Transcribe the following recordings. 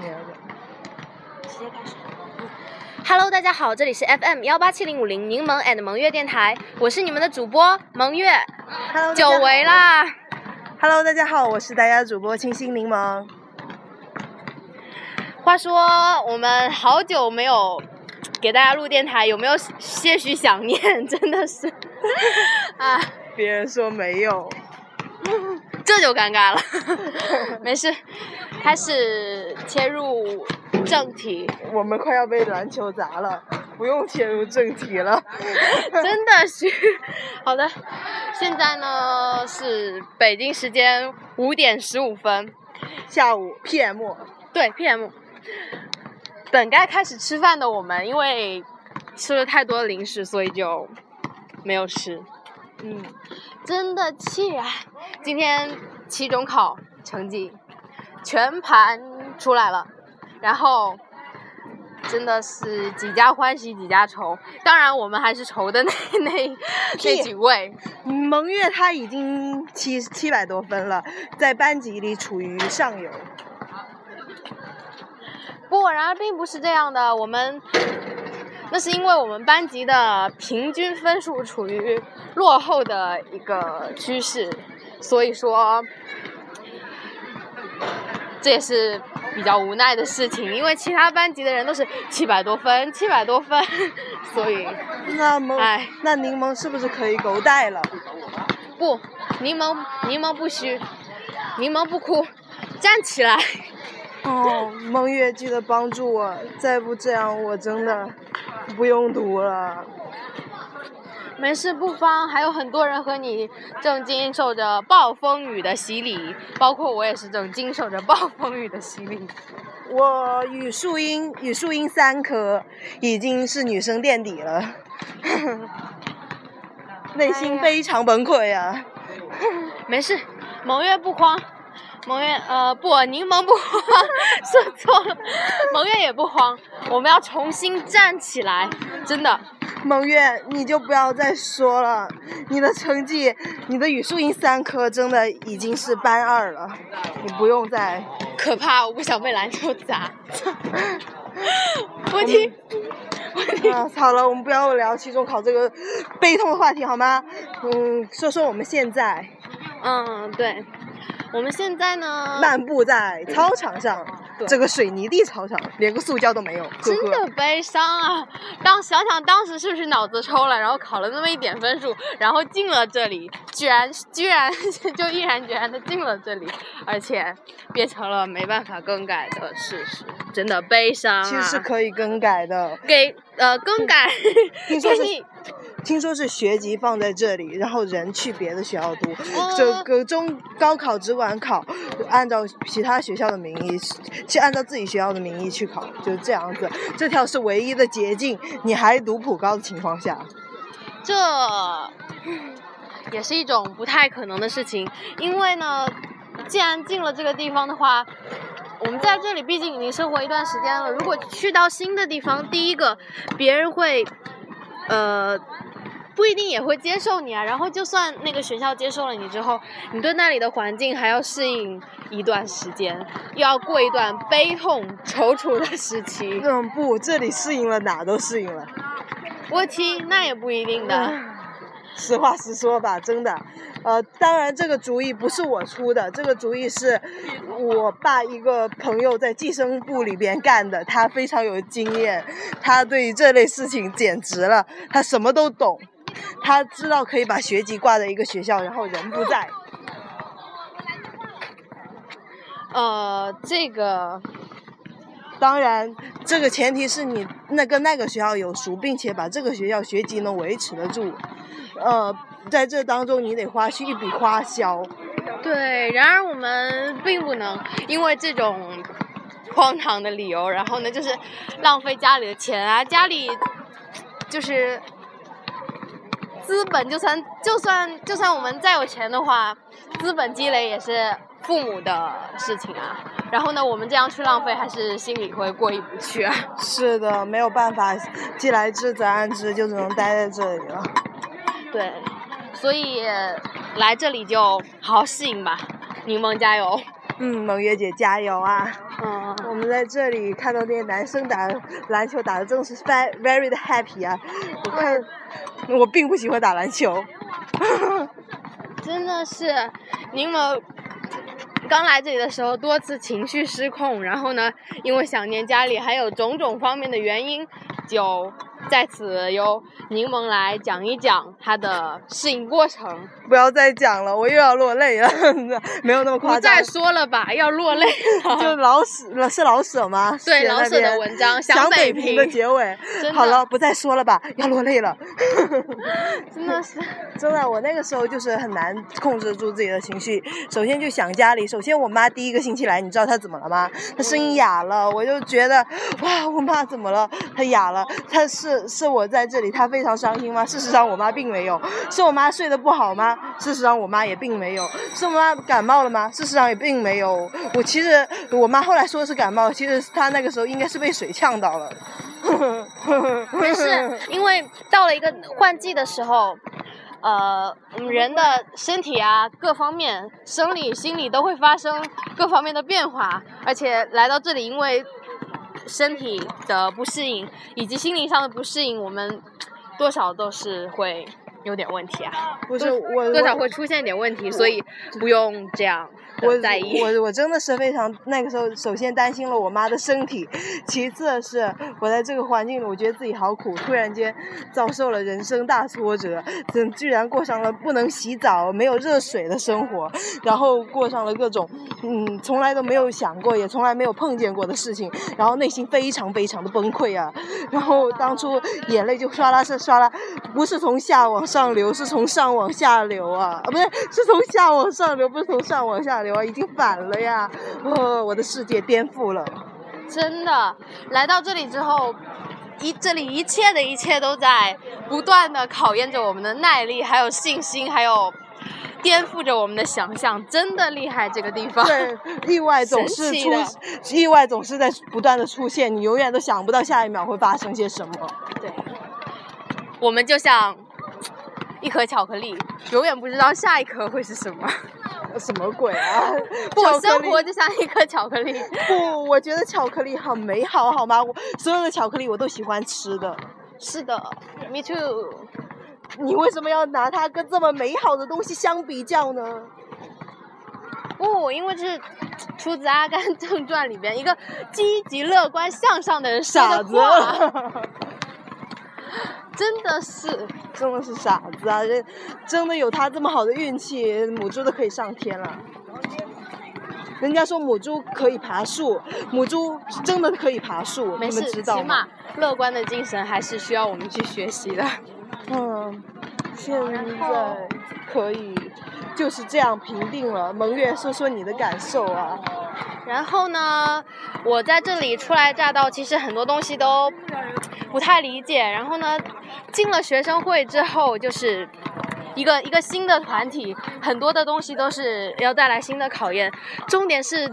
没有的。直接开始。Hello，大家好，这里是 FM 幺八七零五零柠檬 and 萌月电台，我是你们的主播萌月，Hello，久违啦。Hello，大家好，我是大家的主播清新柠檬。话说我们好久没有 给大家录电台，有没有些许想念？真的是，啊，别人说没有，这就尴尬了。没事，开始切入正题。我们快要被篮球砸了，不用切入正题了。真的是，好的，现在呢是北京时间五点十五分，下午 PM，对 PM。本该开始吃饭的我们，因为吃了太多零食，所以就没有吃。嗯，真的气啊！今天期中考成绩全盘出来了，然后真的是几家欢喜几家愁。当然，我们还是愁的那 那那几位。蒙月他已经七七百多分了，在班级里处于上游。不，然而并不是这样的，我们那是因为我们班级的平均分数处于落后的一个趋势，所以说这也是比较无奈的事情，因为其他班级的人都是七百多分，七百多分，所以那么唉，那柠檬是不是可以狗带了？不，柠檬柠檬不虚，柠檬不哭，站起来。哦，梦月记得帮助我，再不这样我真的不用读了。没事不慌，还有很多人和你正经受着暴风雨的洗礼，包括我也是正经受着暴风雨的洗礼。我语数英语数英三科已经是女生垫底了，内心非常崩溃啊！没事，蒙月不慌，蒙月呃不，柠檬不慌，说错了，蒙月也不慌，我们要重新站起来，真的。蒙月，你就不要再说了，你的成绩，你的语数英三科真的已经是班二了，你不用再。可怕，我不想被篮球砸。我听，我听，啊，好了，我们不要聊期中考这个悲痛的话题好吗？嗯，说说我们现在嗯，对，我们现在呢，漫步在操场上，这个水泥地操场，连个塑胶都没有，呵真。的悲伤啊！当想想当时是不是脑子抽了，然后考了那么一点分数，然后进了这里，居然居然 就毅然决然的进了这里，而且变成了没办法更改的事实，真的悲伤啊！其实是可以更改的，给呃更改，听说 是给你听说是学籍放在这里，然后人去别的学校读，哦这个中高考只管考，按照其他学校的名义去按照自己学校的名义去考，就这样子，这条是唯一的捷径。你还读普高的情况下，这也是一种不太可能的事情，因为呢，既然进了这个地方的话，我们在这里毕竟已经生活一段时间了，如果去到新的地方，第一个别人会，呃。不一定也会接受你啊，然后就算那个学校接受了你之后，你对那里的环境还要适应一段时间，又要过一段悲痛踌躇的时期。嗯，不，这里适应了哪都适应了。我听，那也不一定的。实话实说吧，真的，呃，当然这个主意不是我出的，这个主意是我爸一个朋友在计生部里边干的，他非常有经验，他对于这类事情简直了，他什么都懂，他知道可以把学籍挂在一个学校，然后人不在。呃，这个当然，这个前提是你那跟那个学校有熟，并且把这个学校学籍能维持得住。呃，在这当中你得花去一笔花销。对，然而我们并不能因为这种荒唐的理由，然后呢，就是浪费家里的钱啊，家里就是资本，就算就算就算我们再有钱的话，资本积累也是父母的事情啊。然后呢，我们这样去浪费，还是心里会过意不去啊。是的，没有办法，既来之则安之，就只能待在这里了。对，所以来这里就好好适应吧，柠檬加油。嗯，蒙月姐加油啊！嗯，我们在这里看到那些男生打篮球打的真的是 very very 的 happy 啊！我看我并不喜欢打篮球，真的是柠檬。刚来这里的时候，多次情绪失控，然后呢，因为想念家里，还有种种方面的原因，就在此由柠檬来讲一讲他的适应过程。不要再讲了，我又要落泪了，没有那么夸张。不再说了吧，要落泪了。就老舍，是老舍吗？对，老舍的文章《想北平》的结尾。好了，不再说了吧，要落泪了。真的是，真的，我那个时候就是很难控制住自己的情绪。首先就想家里，首先我妈第一个星期来，你知道她怎么了吗？她声音哑了，我就觉得哇，我妈怎么了？她哑了，她是是是我在这里，她非常伤心吗？事实上，我妈并没有。是我妈睡得不好吗？事实上，我妈也并没有。是我妈感冒了吗？事实上也并没有。我其实，我妈后来说是感冒，其实她那个时候应该是被水呛到了。没事，因为到了一个换季的时候，呃，我们人的身体啊，各方面，生理、心理都会发生各方面的变化。而且来到这里，因为身体的不适应以及心灵上的不适应，我们多少都是会。有点问题啊，不是我多少会出现一点问题，所以不用这样在意。我我真的是非常那个时候，首先担心了我妈的身体，其次是我在这个环境里，我觉得自己好苦，突然间遭受了人生大挫折，怎居然过上了不能洗澡、没有热水的生活，然后过上了各种嗯从来都没有想过，也从来没有碰见过的事情，然后内心非常非常的崩溃啊，然后当初眼泪就唰啦是唰啦，不是从下往。上流是从上往下流啊，啊不对，是从下往上流，不是从上往下流啊，已经反了呀！哦，我的世界颠覆了。真的，来到这里之后，一这里一切的一切都在不断的考验着我们的耐力，还有信心，还有颠覆着我们的想象，真的厉害这个地方。对，意外总是出，意外总是在不断的出现，你永远都想不到下一秒会发生些什么。对，我们就像。一颗巧克力，永远不知道下一颗会是什么。什么鬼啊！不，生活就像一颗巧克力。不，我觉得巧克力很美好，好吗？我所有的巧克力我都喜欢吃的。是的，me too。你为什么要拿它跟这么美好的东西相比较呢？不，因为这是出自《阿甘正传》里边一个积极乐观向上的人说的话。真的是，真的是傻子啊！人真的有他这么好的运气，母猪都可以上天了。人家说母猪可以爬树，母猪真的可以爬树，你们知道吗？起码乐观的精神还是需要我们去学习的。嗯，现在可以就是这样平定了。蒙月，说说你的感受啊。然后呢，我在这里初来乍到，其实很多东西都不太理解。然后呢。进了学生会之后，就是一个一个新的团体，很多的东西都是要带来新的考验。重点是，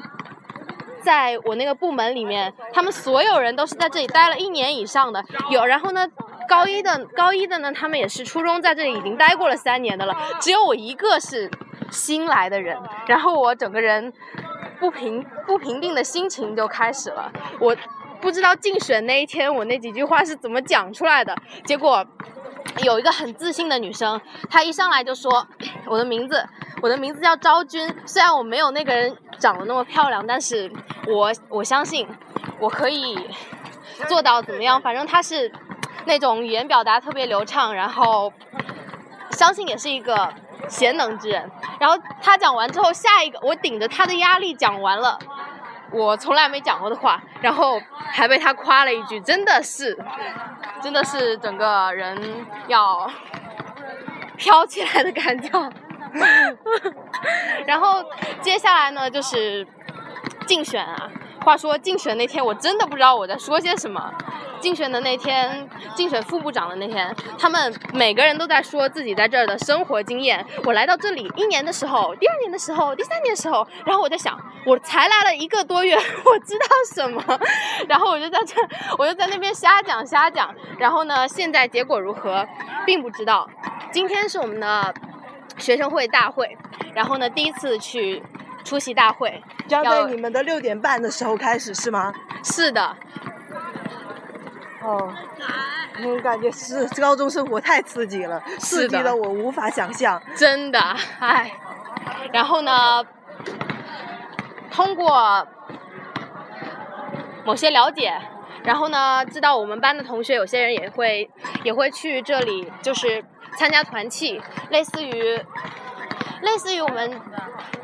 在我那个部门里面，他们所有人都是在这里待了一年以上的。有，然后呢，高一的高一的呢，他们也是初中在这里已经待过了三年的了。只有我一个是新来的人，然后我整个人不平不平定的心情就开始了。我。不知道竞选那一天我那几句话是怎么讲出来的，结果有一个很自信的女生，她一上来就说 我的名字，我的名字叫昭君，虽然我没有那个人长得那么漂亮，但是我我相信我可以做到怎么样，反正她是那种语言表达特别流畅，然后相信也是一个贤能之人。然后她讲完之后，下一个我顶着她的压力讲完了。我从来没讲过的话，然后还被他夸了一句，真的是，真的是整个人要飘起来的感觉。然后接下来呢，就是竞选啊。话说竞选那天，我真的不知道我在说些什么。竞选的那天，竞选副部长的那天，他们每个人都在说自己在这儿的生活经验。我来到这里一年的时候，第二年的时候，第三年的时候，然后我在想，我才来了一个多月，我知道什么？然后我就在这，我就在那边瞎讲瞎讲。然后呢，现在结果如何，并不知道。今天是我们的学生会大会，然后呢，第一次去。出席大会。将在你们的六点半的时候开始是吗？是的，哦，我，感觉是高中生活太刺激了，刺激的我无法想象。真的，唉。然后呢，通过某些了解，然后呢，知道我们班的同学有些人也会也会去这里，就是参加团契，类似于类似于我们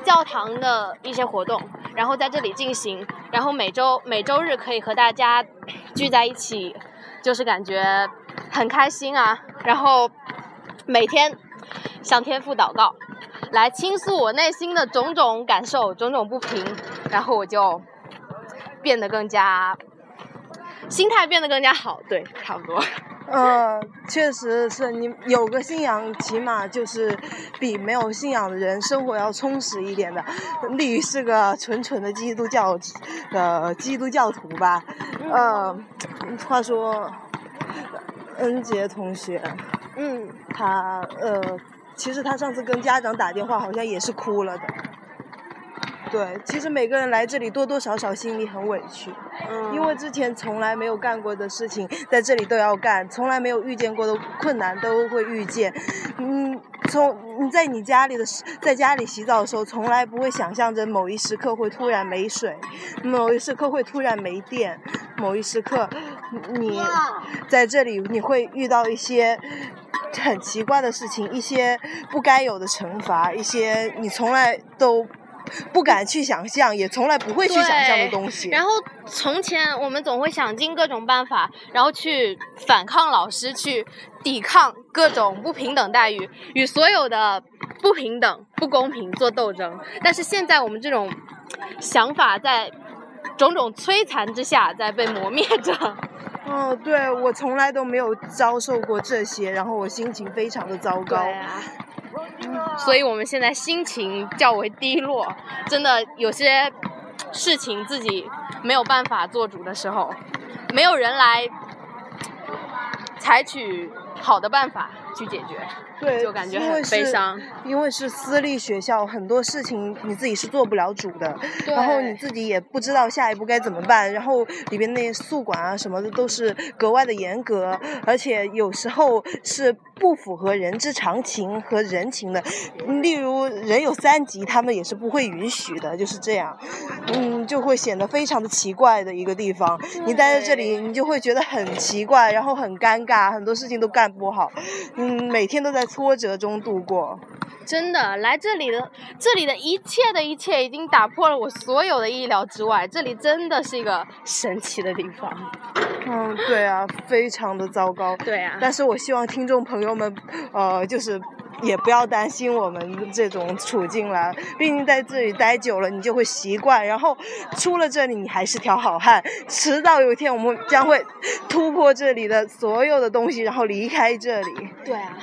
教堂的一些活动，然后在这里进行，然后每周每周日可以和大家聚在一起，就是感觉很开心啊。然后每天向天父祷告，来倾诉我内心的种种感受、种种不平，然后我就变得更加心态变得更加好，对，差不多。呃，确实是你有个信仰，起码就是比没有信仰的人生活要充实一点的。丽宇是个纯纯的基督教的基督教徒吧？呃，话说，恩杰同学，嗯，他呃，其实他上次跟家长打电话，好像也是哭了的。对，其实每个人来这里多多少少心里很委屈，嗯因为之前从来没有干过的事情，在这里都要干，从来没有遇见过的困难都会遇见。嗯，从你在你家里的时，在家里洗澡的时候，从来不会想象着某一时刻会突然没水，某一时刻会突然没电，某一时刻你在这里你会遇到一些。很奇怪的事情，一些不该有的惩罚，一些你从来都不敢去想象，也从来不会去想象的东西。然后从前我们总会想尽各种办法，然后去反抗老师，去抵抗各种不平等待遇，与所有的不平等、不公平做斗争。但是现在我们这种想法在种种摧残之下在被磨灭着。哦，对我从来都没有遭受过这些，然后我心情非常的糟糕。啊，所以我们现在心情较为低落，真的有些事情自己没有办法做主的时候，没有人来采取好的办法去解决，对，就感觉因为很悲是伤。因为是私立学校，很多事情你自己是做不了主的，然后你自己也不知道下一步该怎么办，然后里边那些宿管啊什么的都是格外的严格，而且有时候是不符合人之常情和人情的。例如人有三急，他们也是不会允许的，就是这样，嗯，就会显得非常的奇怪的一个地方。你待在这里，你就会觉得很奇怪，然后很尴尬，很多事情都干不好，嗯，每天都在挫折中度过。真的，来这里的这里的一切的一切已经打破了我所有的意料之外。这里真的是一个神奇的地方。嗯，对啊，非常的糟糕。对啊，但是我希望听众朋友们，呃，就是也不要担心我们这种处境了。毕竟在这里待久了，你就会习惯。然后出了这里，你还是条好汉。迟早有一天，我们将会突破这里的所有的东西，然后离开这里。对啊，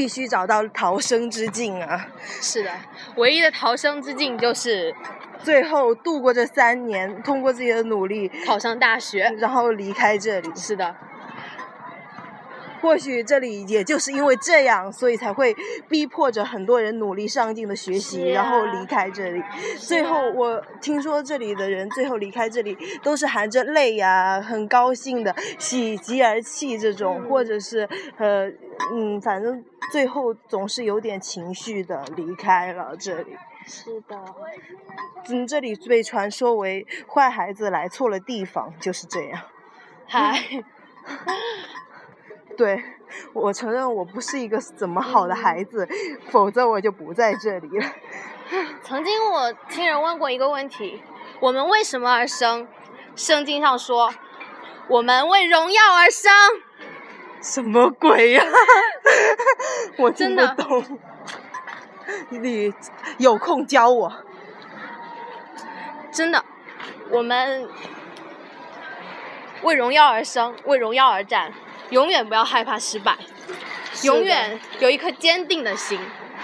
必须找到逃生之境啊！是的，唯一的逃生之境就是最后度过这三年，通过自己的努力，考上大学。然后离开这里。是的，或许这里也就是因为这样，所以才会逼迫着很多人努力上进的学习，啊然后离开这里。最后，我听说这里的人最后离开这里都是含着泪呀、很高兴的，喜极而泣这种，嗯或者是呃嗯，反正最后总是有点情绪的离开了这里。是的，嗯，这里被传说为坏孩子来错了地方，就是这样。嗨，对，我承认我不是一个怎么好的孩子，否则我就不在这里了。曾经我听人问过一个问题：我们为什么而生？圣经上说，我们为荣耀而生。什么鬼呀、我听真的不懂。你有空教我。真的，我们为荣耀而生，为荣耀而战，永远不要害怕失败，永远有一颗坚定的心。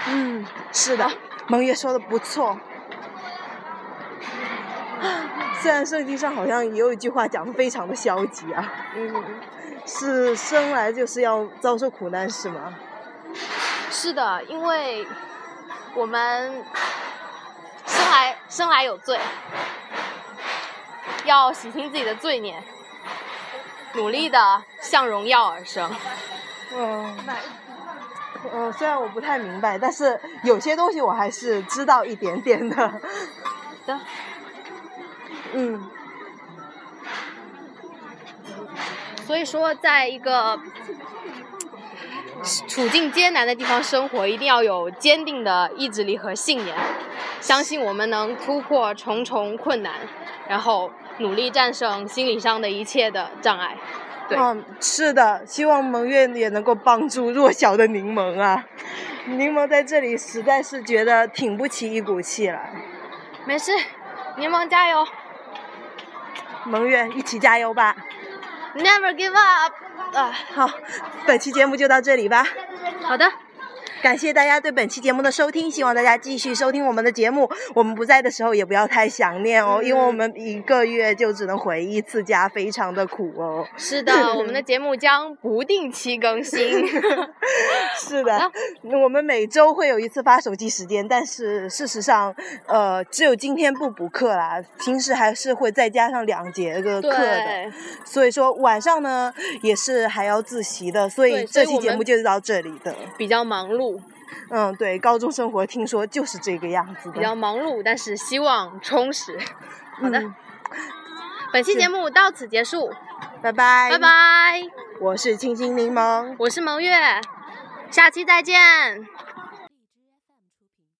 嗯，是的，蒙月说的不错。虽然圣经上好像也有一句话讲的非常的消极啊，嗯，是生来就是要遭受苦难是吗？是的，因为我们生来生来有罪，要洗清自己的罪孽，努力的向荣耀而生。嗯，嗯，虽然我不太明白，但是有些东西我还是知道一点点的。的，嗯，所以说，在一个处境艰难的地方生活，一定要有坚定的意志力和信念，相信我们能突破重重困难，然后努力战胜心理上的一切的障碍。对，嗯，是的，希望蒙月也能够帮助弱小的柠檬啊。柠檬在这里实在是觉得挺不起一股气来。没事，柠檬加油蒙月，一起加油吧！，Never give up。啊，好，本期节目就到这里吧。好的，感谢大家对本期节目的收听，希望大家继续收听我们的节目。我们不在的时候也不要太想念哦，因为我们一个月就只能回一次家，非常的苦哦。是的，我们的节目将不定期更新。是的，我们每周会有一次发手机时间，但是事实上，呃，只有今天不补课啦，平时还是会再加上两节个课的。对，所以说晚上呢也是还要自习的，所以这期节目就是到这里的。比较忙碌，嗯，对，高中生活听说就是这个样子的。比较忙碌，但是希望充实。好的，嗯本期节目到此结束，拜拜，拜拜。我是清新柠檬。我是萌月，下期再见。